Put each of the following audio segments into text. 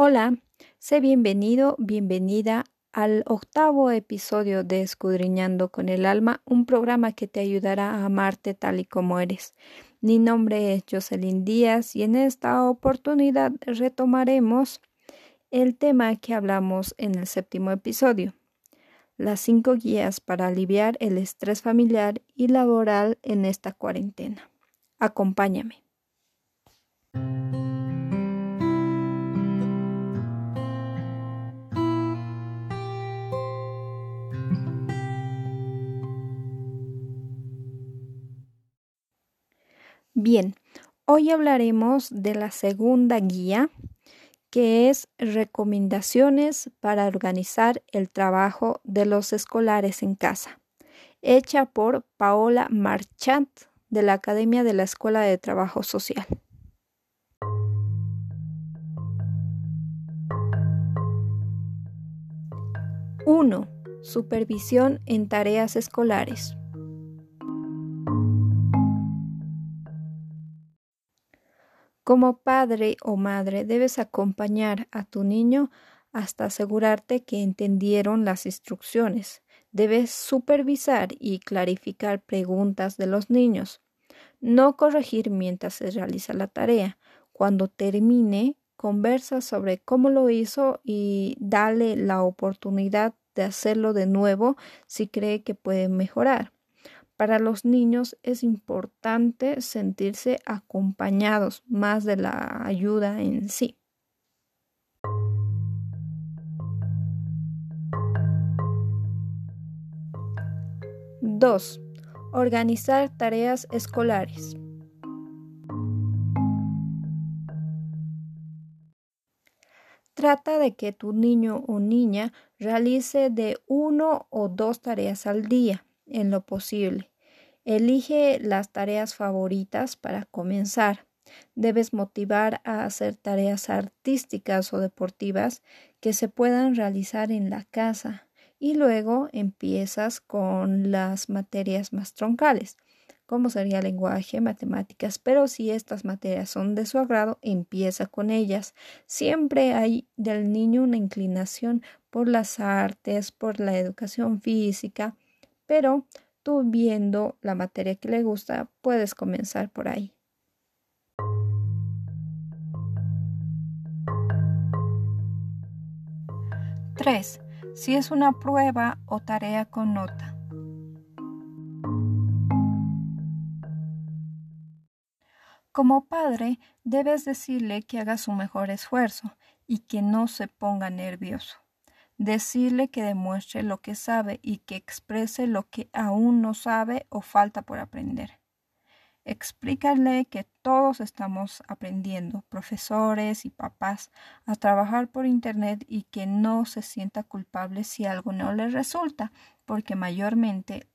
Hola, sé bienvenido, bienvenida al octavo episodio de Escudriñando con el Alma, un programa que te ayudará a amarte tal y como eres. Mi nombre es Jocelyn Díaz y en esta oportunidad retomaremos el tema que hablamos en el séptimo episodio, las cinco guías para aliviar el estrés familiar y laboral en esta cuarentena. Acompáñame. Bien, hoy hablaremos de la segunda guía, que es recomendaciones para organizar el trabajo de los escolares en casa, hecha por Paola Marchant de la Academia de la Escuela de Trabajo Social. Uno, Supervisión en tareas escolares. Como padre o madre debes acompañar a tu niño hasta asegurarte que entendieron las instrucciones. Debes supervisar y clarificar preguntas de los niños. No corregir mientras se realiza la tarea. Cuando termine, conversa sobre cómo lo hizo y dale la oportunidad de hacerlo de nuevo si cree que puede mejorar. Para los niños es importante sentirse acompañados más de la ayuda en sí. Dos. Organizar tareas escolares. Trata de que tu niño o niña realice de uno o dos tareas al día en lo posible. Elige las tareas favoritas para comenzar. Debes motivar a hacer tareas artísticas o deportivas que se puedan realizar en la casa y luego empiezas con las materias más troncales, como sería lenguaje, matemáticas, pero si estas materias son de su agrado, empieza con ellas. Siempre hay del niño una inclinación por las artes, por la educación física, pero viendo la materia que le gusta, puedes comenzar por ahí. Tres, Si es una prueba o tarea con nota. Como padre, debes decirle que haga su mejor esfuerzo y que no se ponga nervioso decirle que demuestre lo que sabe y que exprese lo que aún no sabe o falta por aprender. Explícale que todos estamos aprendiendo, profesores y papás, a trabajar por Internet y que no se sienta culpable si algo no le resulta, porque mayormente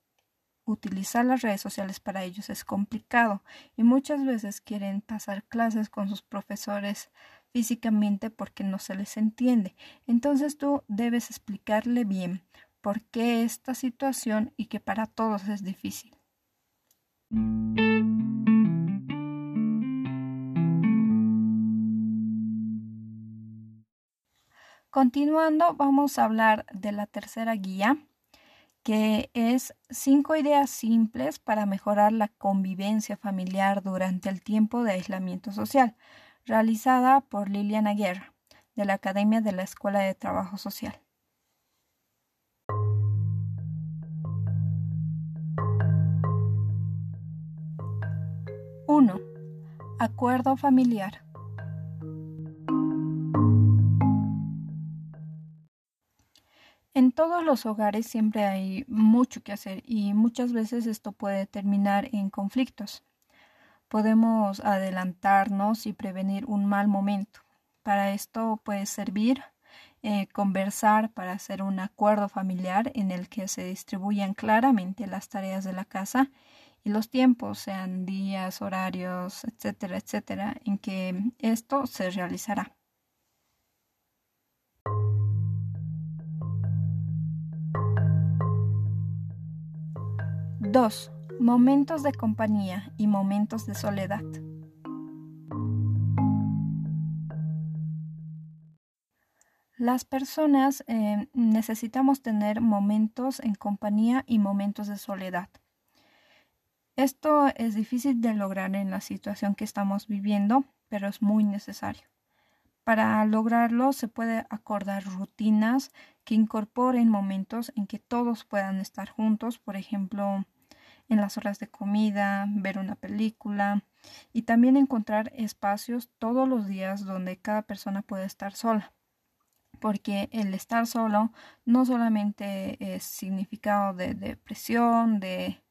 utilizar las redes sociales para ellos es complicado y muchas veces quieren pasar clases con sus profesores físicamente porque no se les entiende. Entonces tú debes explicarle bien por qué esta situación y que para todos es difícil. Continuando, vamos a hablar de la tercera guía, que es cinco ideas simples para mejorar la convivencia familiar durante el tiempo de aislamiento social realizada por Liliana Guerra, de la Academia de la Escuela de Trabajo Social. Uno. Acuerdo familiar. En todos los hogares siempre hay mucho que hacer y muchas veces esto puede terminar en conflictos podemos adelantarnos y prevenir un mal momento. Para esto puede servir eh, conversar para hacer un acuerdo familiar en el que se distribuyan claramente las tareas de la casa y los tiempos, sean días, horarios, etcétera, etcétera, en que esto se realizará. Dos momentos de compañía y momentos de soledad. Las personas eh, necesitamos tener momentos en compañía y momentos de soledad. Esto es difícil de lograr en la situación que estamos viviendo, pero es muy necesario. Para lograrlo se puede acordar rutinas que incorporen momentos en que todos puedan estar juntos, por ejemplo, en las horas de comida, ver una película y también encontrar espacios todos los días donde cada persona puede estar sola. Porque el estar solo no solamente es significado de depresión, de,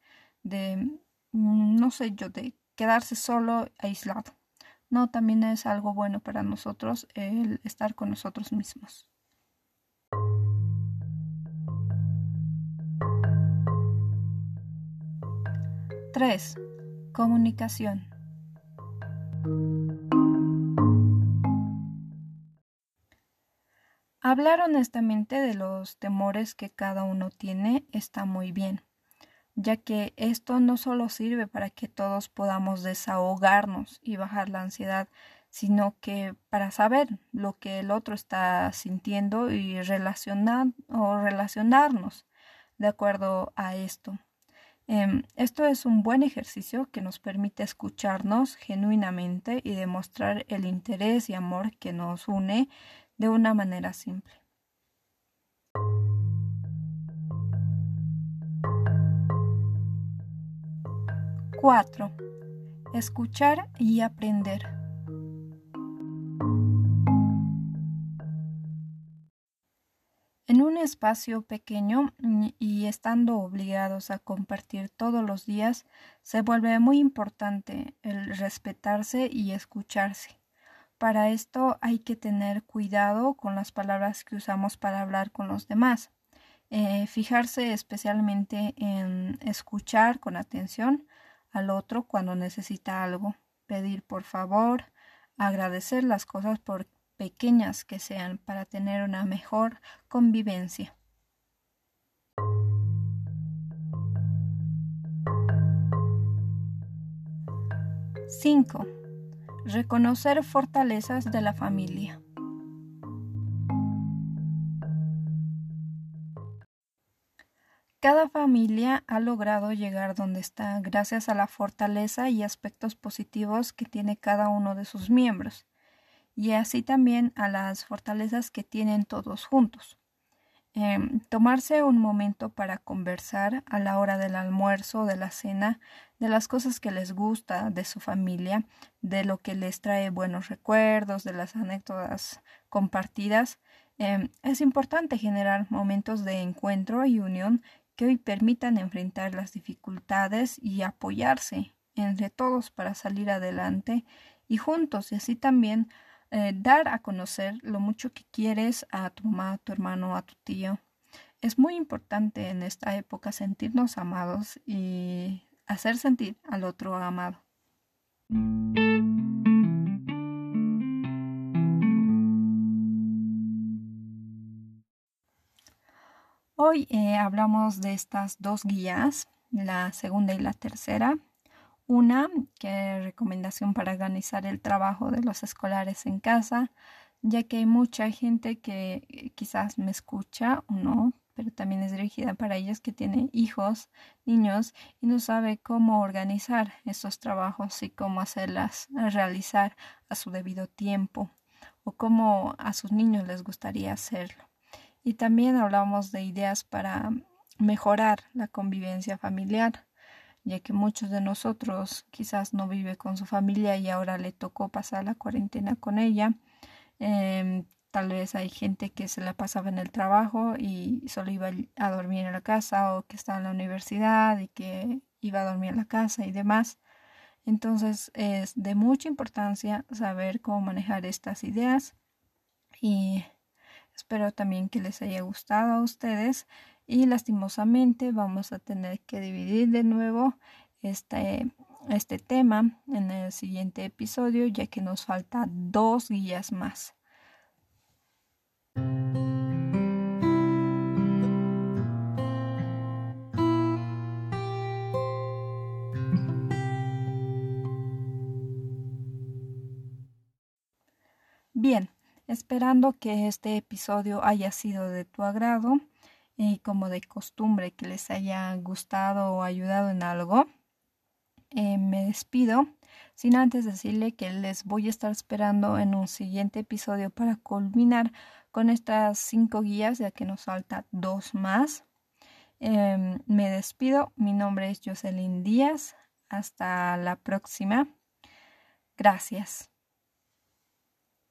de Mm, no sé yo, de quedarse solo, aislado. No, también es algo bueno para nosotros el estar con nosotros mismos. Tres. Comunicación. Hablar honestamente de los temores que cada uno tiene está muy bien ya que esto no solo sirve para que todos podamos desahogarnos y bajar la ansiedad, sino que para saber lo que el otro está sintiendo y relacionar o relacionarnos de acuerdo a esto. Em, esto es un buen ejercicio que nos permite escucharnos genuinamente y demostrar el interés y amor que nos une de una manera simple. 4. Escuchar y aprender. Espacio pequeño y estando obligados a compartir todos los días, se vuelve muy importante el respetarse y escucharse. Para esto hay que tener cuidado con las palabras que usamos para hablar con los demás. Eh, fijarse especialmente en escuchar con atención, al otro cuando necesita algo, pedir por favor, agradecer las cosas por pequeñas que sean para tener una mejor convivencia. Cinco. Reconocer fortalezas de la familia. Cada familia ha logrado llegar donde está gracias a la fortaleza y aspectos positivos que tiene cada uno de sus miembros, y así también a las fortalezas que tienen todos juntos. Em, tomarse un momento para conversar a la hora del almuerzo, de la cena, de las cosas que les gusta de su familia, de lo que les trae buenos recuerdos, de las anécdotas compartidas. Em, es importante generar momentos de encuentro y unión que hoy permitan enfrentar las dificultades y apoyarse entre todos para salir adelante y juntos y así también eh, dar a conocer lo mucho que quieres a tu mamá, a tu hermano, a tu tío. Es muy importante en esta época sentirnos amados y hacer sentir al otro amado. Hoy eh, hablamos de estas dos guías, la segunda y la tercera. Una, que recomendación para organizar el trabajo de los escolares en casa, ya que hay mucha gente que eh, quizás me escucha o no, pero también es dirigida para ellos que tienen hijos, niños, y no sabe cómo organizar esos trabajos y cómo hacerlas realizar a su debido tiempo o cómo a sus niños les gustaría hacerlo. Y también hablamos de ideas para mejorar la convivencia familiar, ya que muchos de nosotros quizás no vive con su familia y ahora le tocó pasar la cuarentena con ella. Em, tal vez hay gente que se la pasaba en el trabajo y solo iba a dormir en la casa o que estaba en la universidad y que iba a dormir en la casa y demás. Entonces es de mucha importancia saber cómo manejar estas ideas y Espero también que les haya gustado a ustedes y lastimosamente vamos a tener que dividir de nuevo este, este tema en el siguiente episodio ya que nos falta dos guías más. Bien, esperando que este episodio haya sido de tu agrado y como de costumbre que les haya gustado o ayudado en algo. Eh, me despido sin antes decirle que les voy a estar esperando en un siguiente episodio para culminar con estas cinco guías ya que nos falta dos más. Em, me despido, mi nombre es Jocelyn Díaz, hasta la próxima. Gracias.